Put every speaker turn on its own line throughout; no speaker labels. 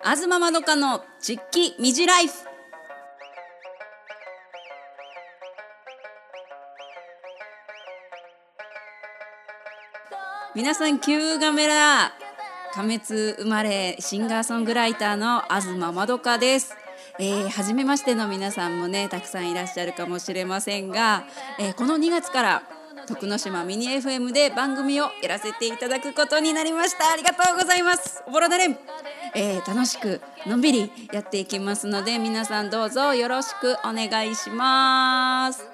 東まどかの実機ミジライフ。皆さんキューガメラ亀津生まれシンガーソングライターの東まどかです。えー、初めましての皆さんもねたくさんいらっしゃるかもしれませんが、えー、この2月から徳之島ミニ FM で番組をやらせていただくことになりました。ありがとうございます。おぼろだれん、えー、楽しくのんびりやっていきますので皆さんどうぞよろしくお願いします。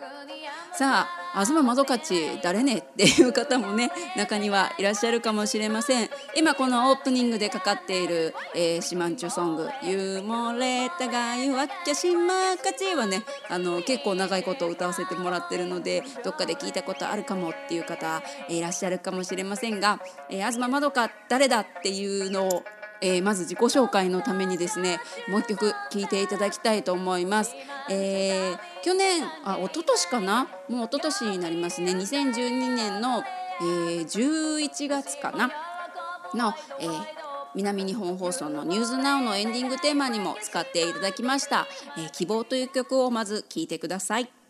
さあ東まどかち誰ねっていう方もね中にはいらっしゃるかもしれません。今このオープニングでかかっている、えー、シマンチュソング「ゆもれたがゆわっきゃしまかち」はねあの結構長いこと歌わせてもらってるのでどっかで聞いたことあるかもっていう方いらっしゃるかもしれませんが、えー、東まどか誰だっていうのをえー、まず自己紹介のためにですねもう一曲聴いていただきたいと思います。えー、去年あ一昨年かな？もう一昨年になりますね2012年の、えー、11月かな？の、えー、南日本放送の「ニューズナウのエンディングテーマにも使っていただきました「えー、希望」という曲をまず聴いてください。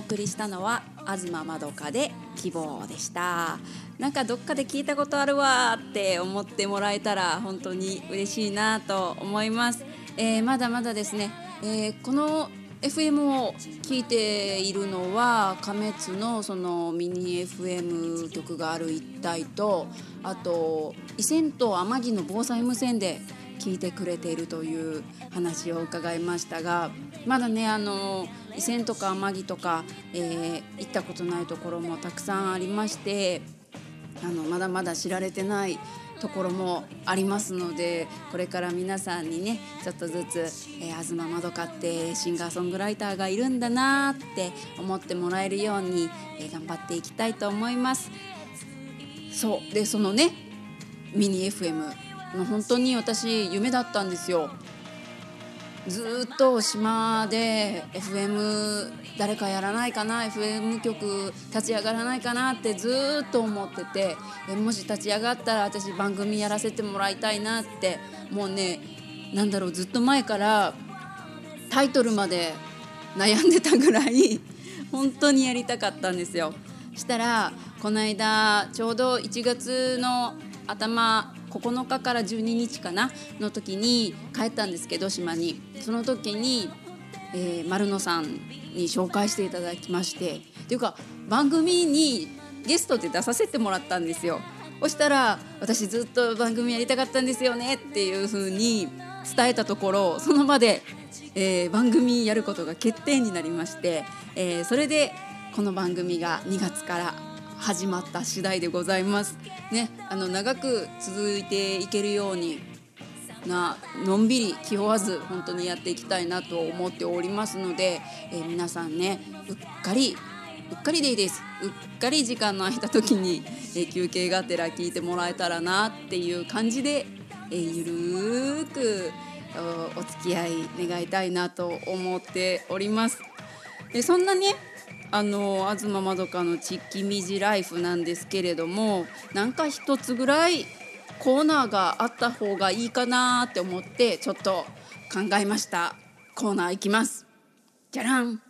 送りしたのは東まどかで希望でした。なんかどっかで聞いたことあるわって思ってもらえたら本当に嬉しいなと思います、えー、まだまだですね、えー、この FM を聞いているのは亀津のそのミニ FM 局がある一帯とあと伊勢と天城の防災無線で聞いてくれているという話を伺いましたがまだねあの伊勢とか天城とか、えー、行ったことないところもたくさんありましてあのまだまだ知られてないところもありますのでこれから皆さんにねちょっとずつ、えー、東まどかってシンガーソングライターがいるんだなって思ってもらえるように、えー、頑張っていきたいと思います。そうでそのねミニ FM 本当に私夢だったんですよずっと島で FM 誰かやらないかな FM 局立ち上がらないかなってずっと思っててもし立ち上がったら私番組やらせてもらいたいなってもうね何だろうずっと前からタイトルまで悩んでたぐらい本当にやりたかったんですよ。したらこの間ちょうど1月の頭9日から12日かなの時に帰ったんですけど島に。その時に、えー、丸野さんに紹介していただきまして。っていうか番組にゲストで出させてもらったんですよ。そしたら私ずっと番組やりたかったんですよねっていう風に伝えたところその場で、えー、番組やることが決定になりまして、えー、それでこの番組が2月から始まった次第でございます。ね、あの長く続いていけるようになのんびり気負わず本当にやっていきたいなと思っておりますので、えー、皆さんねうっかりうっかりでいいですうっかり時間の空いた時に、えー、休憩がてら聞いてもらえたらなっていう感じで、えー、ゆるーくお付き合い願いたいなと思っております。でそんなねあの東まどかの「ちっきみじライフ」なんですけれどもなんか一つぐらいコーナーがあった方がいいかなって思ってちょっと考えました。コーナーいきます。じゃらん。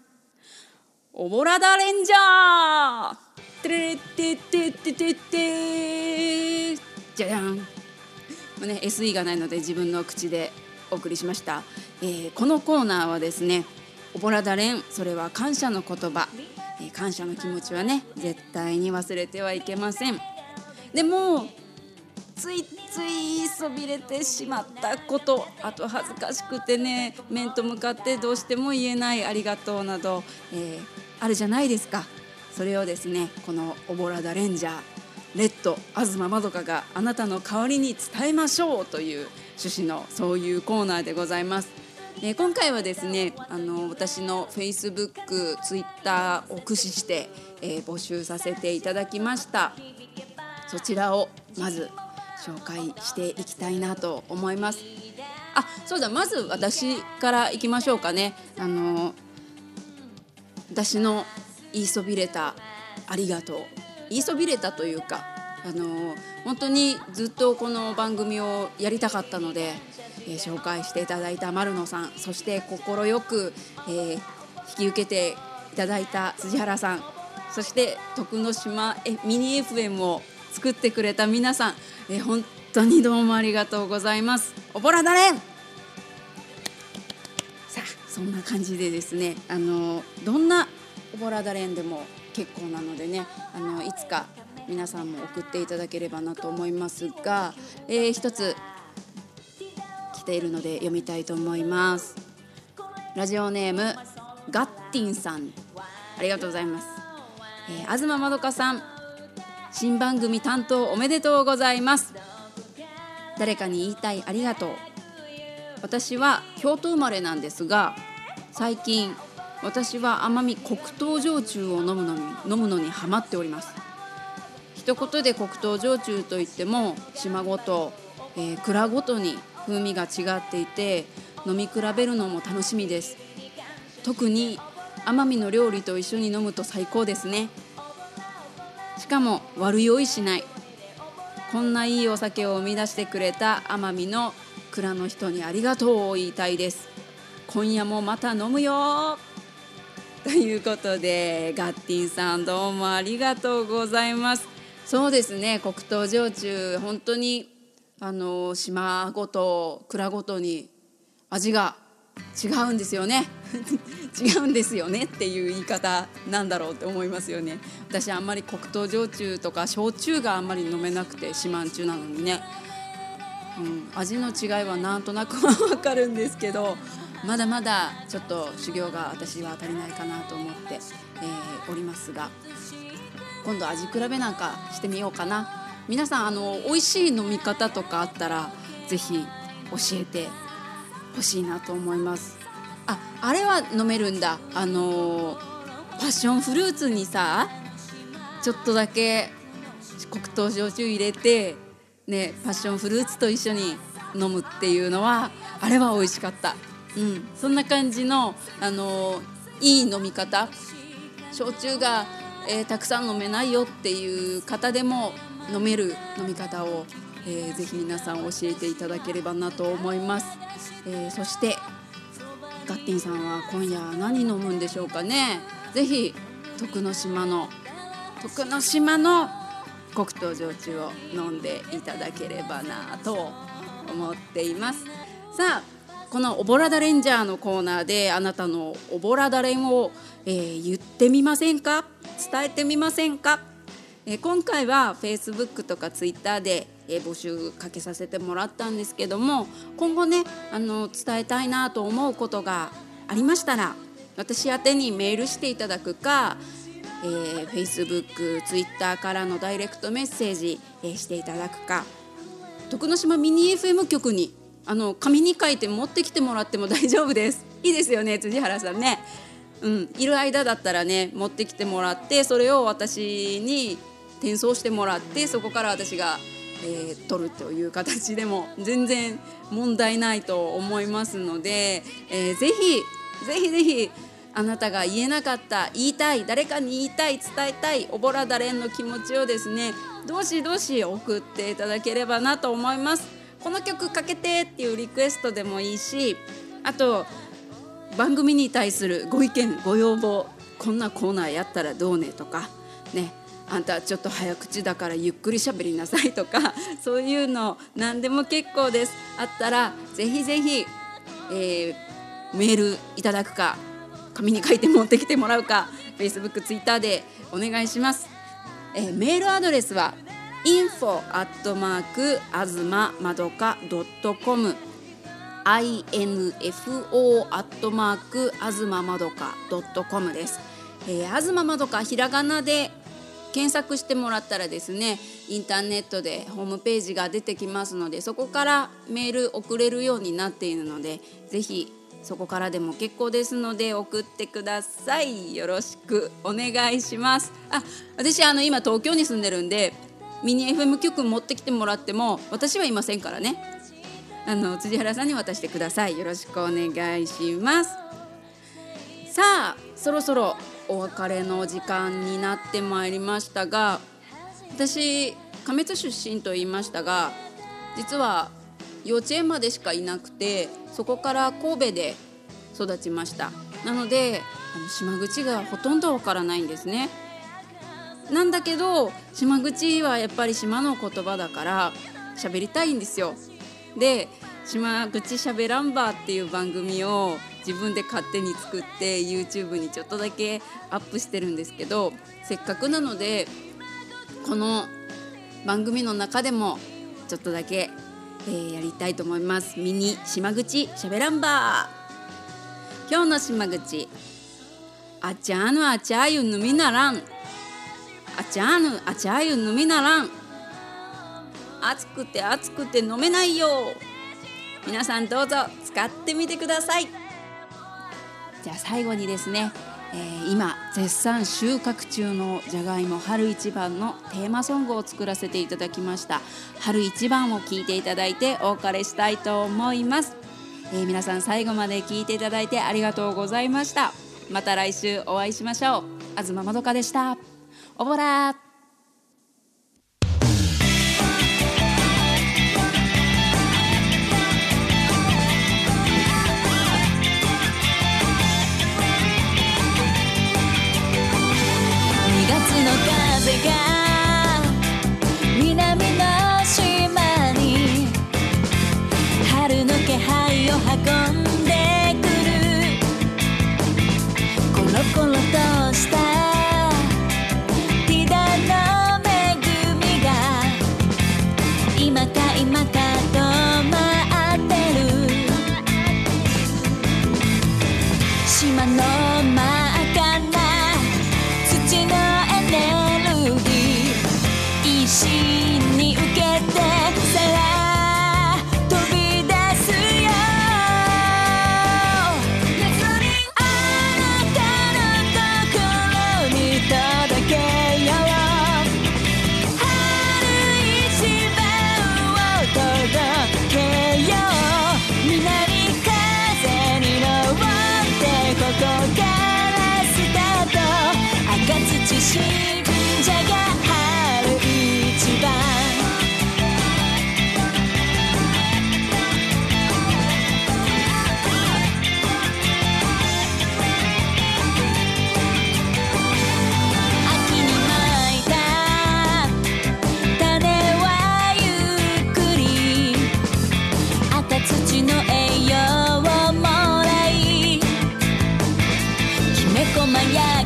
おぼらだレンジャー。てれてててててじゃらん。もうね SE がないので自分の口でお送りしました、えー、このコーナーはですねおぼらだれん。それは感謝の言葉、えー、感謝の気持ちはね絶対に忘れてはいけません。でもついついそびれてしまったこと。あと恥ずかしくてね面と向かってどうしても言えない。ありがとうなど、えー、あるじゃないですか。それをですねこの「おぼらだレンジャー」レッド東まどかがあなたの代わりに伝えましょうという趣旨のそういうコーナーでございます。えー、今回はですねあの私の Facebook、Twitter を駆使して、えー、募集させていただきました。そちらをまず紹介していきたいなと思います。あそうだまず私からいきましょうかね。あの私の言いそびれたありがとう。言いそびれたというかあの本当にずっとこの番組をやりたかったのでえー、紹介していただいた丸野さんそして快く、えー、引き受けていただいた辻原さんそして徳之島えミニ FM を作ってくれた皆さん、えー、本当にどうもありがとうございます。おぼらだれん。さあそんな感じでですねあのどんなおぼらだれんでも結構なのでねあのいつか皆さんも送っていただければなと思いますが、えー、一つているので読みたいと思います。ラジオネームガッティンさん。ありがとうございます、えー、東まどかさん。新番組担当おめでとうございます。誰かに言いたいありがとう。私は京都生まれなんですが最近私は甘み黒糖焼酎を飲むのに飲むのにハマっております。一言で黒糖焼酎といっても島ごと、えー、蔵ごとに風味が違っていて飲み比べるのも楽しみです。特に奄美の料理と一緒に飲むと最高ですね。しかも悪酔いしない。こんないいお酒を生み出してくれた奄美の蔵の人にありがとうを言いたいです。今夜もまた飲むよ。ということでガッティンさんどうもありがとうございます。そうですね黒糖焼酎本当にあの島ごと蔵ごとに味が違うんですよね。違うんですよねっていう言い方なんだろうって思いますよね。私あんまり黒糖焼酎とか焼酎があんまり飲めなくて四万中なのにね、うん、味の違いはなんとなくは分かるんですけどまだまだちょっと修行が私は足りないかなと思って、えー、おりますが今度味比べなんかしてみようかな。皆さんあの美味しい飲み方とかあったら是非教えてほしいなと思います。ああれは飲めるんだ。あのパッションフルーツにさちょっとだけ黒糖焼酎入れてねパッションフルーツと一緒に飲むっていうのはあれは美味しかった。うん、そんな感じの、あのいい飲み方。焼酎が、えー、たくさん飲めないよっていう方でも飲める飲み方を、えー、ぜひ皆さん教えていただければなと思います、えー、そしてガッティンさんは今夜何飲むんでしょうかね。ぜひ徳之島の徳之島の黒糖焼酎を飲んでいただければなと思っています。さあこの「おぼらだレンジャー」のコーナーであなたのおぼらだれんを、えー、言ってみませんか？伝えてみませんか、え、今回は Facebook とか Twitter で、え、募集かけさせてもらったんですけども今後ねあの伝えたいなと思うことがありましたら私宛てにメールしていただくかえー、Facebook、Twitter からのダイレクトメッセージ、えー、していただくか徳之島ミニ FM 局にあの紙に書いて持ってきてもらっても大丈夫です。いいですよね辻原さんね。うんいる間だったらね持ってきてもらってそれを私に転送してもらってそこから私が、えー、取るという形でも全然問題ないと思いますので、えー、ぜひぜひぜひあなたが言えなかった言いたい誰かに言いたい伝えたいおぼらだれんの気持ちをですねどしどし送っていただければなと思います。この曲かけてっていうリクエストでもいいしあと番組に対するご意見ご要望こんなコーナーやったらどうねとかねあんたちょっと早口だからゆっくりしゃべりなさいとか そういうの何でも結構ですあったらぜひぜひ、えー、メールいただくか紙に書いて持ってきてもらうか Facebook、Twitter でお願いします、えー、メールアドレスは info アットマークあずままどかドットコム info アットマークあずままどかドットコムです。えー、あずままどかひらがなで検索してもらったらですねインターネットでホームページが出てきますのでそこからメール送れるようになっているのでぜひそこからでも結構ですので送ってください。よろしくお願いします。あ私あの今東京に住んでるんでミニ FM 曲持ってきてもらっても私はいませんからね。あの辻原さんに渡してください。よろしくお願いします。さあそろそろお別れの時間になってまいりましたが私亀津出身と言いましたが実は幼稚園までしかいなくてそこから神戸で育ちましたなのであの島口がほとんどわからないんですねなんだけど島口はやっぱり島の言葉だから喋りたいんですよ。で島口しゃべらんばっていう番組を自分で勝手に作って YouTube にちょっとだけアップしてるんですけどせっかくなのでこの番組の中でもちょっとだけ、えー、やりたいと思います。ミニ島口しゃべらんば。今日の島口あちゃーのあちゃゆぬみならん。あちゃぬあちゃゆ飲みならん。暑くて暑くて飲めないよ。皆さんどうぞ使ってみてください。じゃあ最後にですね、えー、今絶賛収穫中のじゃがいも春一番のテーマソングを作らせていただきました。春一番を聞いていただいてお別れしたいと思います、えー、皆さん最後まで聞いていただいてありがとうございました。また来週お会いしましょう。東まどかでした。オボラ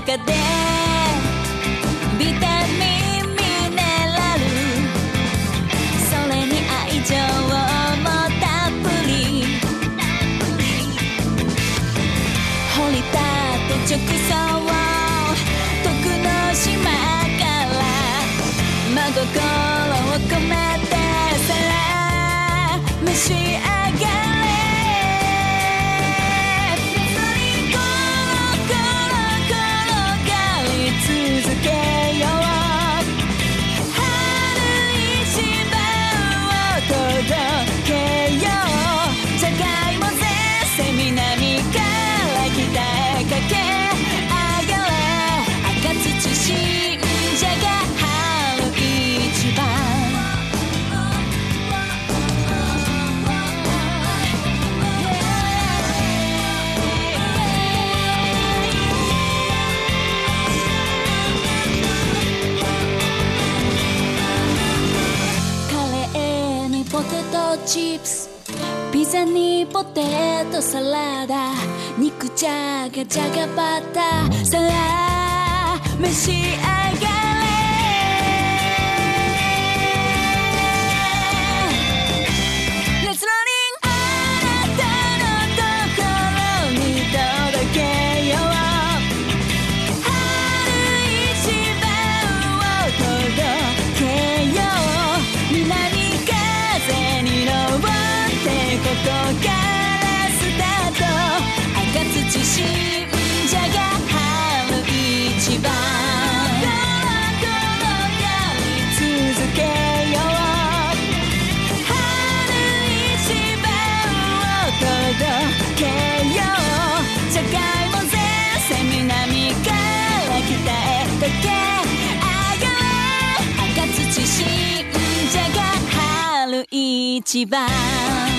中でチップスピザにポテトサラダ肉じゃがじゃがバターサ召し上がちは